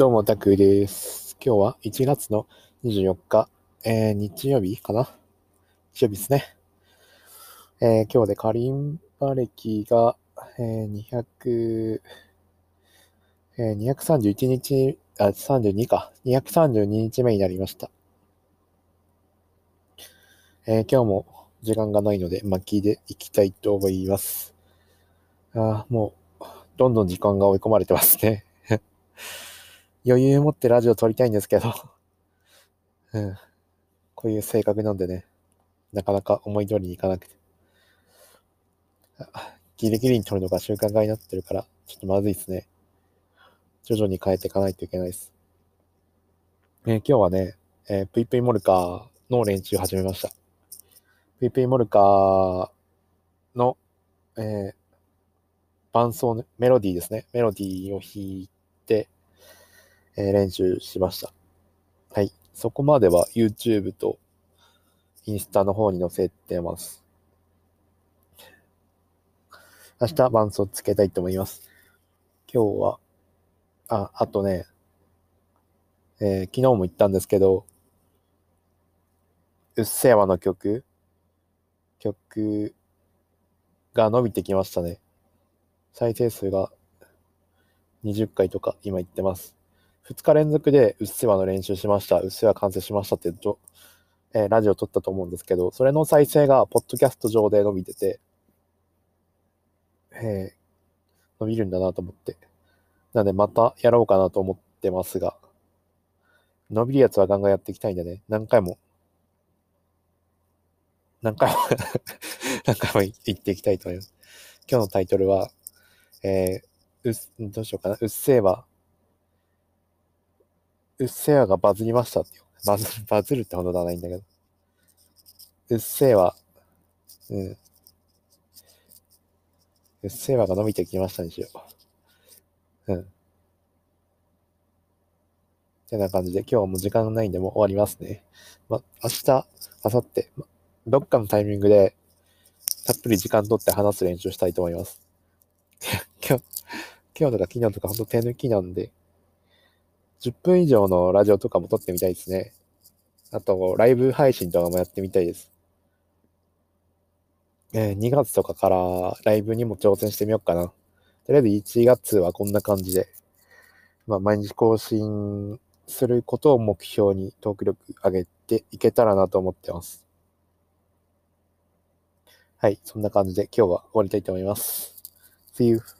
どうも、タクです。今日は1月の24日、えー、日曜日かな？日曜日ですね。えー、今日でカリンバ歴が、えー、200、えー、231日、あ、32か。232日目になりました。えー、今日も時間がないので巻きでいきたいと思います。あもう、どんどん時間が追い込まれてますね。余裕持ってラジオ撮りたいんですけど うん。こういう性格なんでね、なかなか思い通りにいかなくて。ギリギリに撮るのが習慣化になってるから、ちょっとまずいですね。徐々に変えていかないといけないです。えー、今日はね、えー、プイプイモルカーの練習始めました。プイプイモルカーの、えー、伴奏、ね、メロディーですね。メロディーを弾いて、え、練習しました。はい。そこまでは YouTube とインスタの方に載せてます。明日伴奏つけたいと思います。今日は、あ、あとね、えー、昨日も言ったんですけど、うっせぇわの曲、曲が伸びてきましたね。再生数が20回とか今言ってます。2日連続でうっせわの練習しました、うっせわ完成しましたって、えー、ラジオ撮ったと思うんですけど、それの再生がポッドキャスト上で伸びてて、えー、伸びるんだなと思って。なのでまたやろうかなと思ってますが、伸びるやつはガンガンやっていきたいんでね、何回も、何回も 何回も言っていきたいと思います。今日のタイトルは、えー、うどうしようかな、うっせぇわうっせぇわがバズりましたって。バズる、バズるってほどではないんだけど。うっせぇわ、うん。うっせぇわが伸びてきましたにしよう。うん。てな感じで、今日はもう時間ないんでもう終わりますね。ま、明日、明後日、ま、どっかのタイミングで、たっぷり時間取って話す練習したいと思います。今日、今日とか昨日とかほんと手抜きなんで、10分以上のラジオとかも撮ってみたいですね。あと、ライブ配信とかもやってみたいです。えー、2月とかからライブにも挑戦してみようかな。とりあえず1月はこんな感じで、まあ、毎日更新することを目標にトーク力上げていけたらなと思ってます。はい、そんな感じで今日は終わりたいと思います。See you!